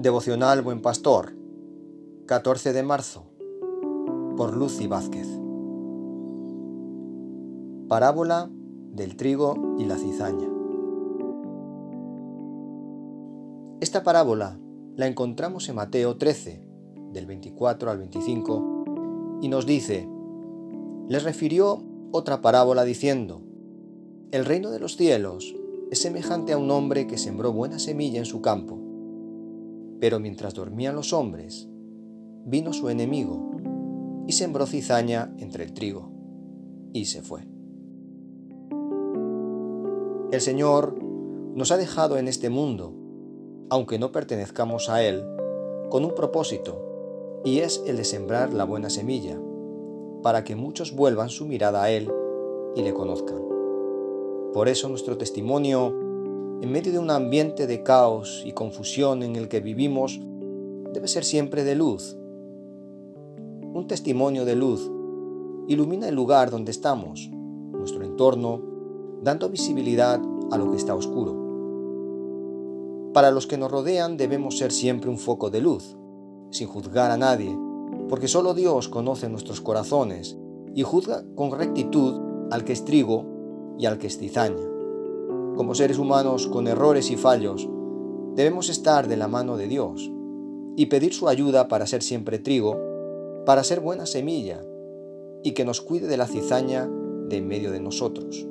Devocional Buen Pastor, 14 de marzo, por Lucy Vázquez. Parábola del trigo y la cizaña. Esta parábola la encontramos en Mateo 13, del 24 al 25, y nos dice, les refirió otra parábola diciendo, el reino de los cielos es semejante a un hombre que sembró buena semilla en su campo pero mientras dormían los hombres, vino su enemigo y sembró cizaña entre el trigo, y se fue. El Señor nos ha dejado en este mundo, aunque no pertenezcamos a Él, con un propósito, y es el de sembrar la buena semilla, para que muchos vuelvan su mirada a Él y le conozcan. Por eso nuestro testimonio en medio de un ambiente de caos y confusión en el que vivimos, debe ser siempre de luz. Un testimonio de luz ilumina el lugar donde estamos, nuestro entorno, dando visibilidad a lo que está oscuro. Para los que nos rodean debemos ser siempre un foco de luz, sin juzgar a nadie, porque solo Dios conoce nuestros corazones y juzga con rectitud al que es trigo y al que es cizaña como seres humanos con errores y fallos, debemos estar de la mano de Dios y pedir su ayuda para ser siempre trigo, para ser buena semilla y que nos cuide de la cizaña de en medio de nosotros.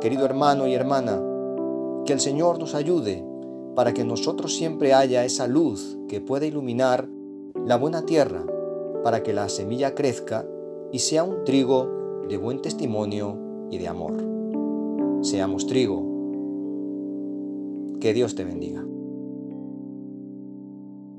Querido hermano y hermana, que el Señor nos ayude para que nosotros siempre haya esa luz que pueda iluminar la buena tierra, para que la semilla crezca y sea un trigo de buen testimonio y de amor seamos trigo. Que Dios te bendiga.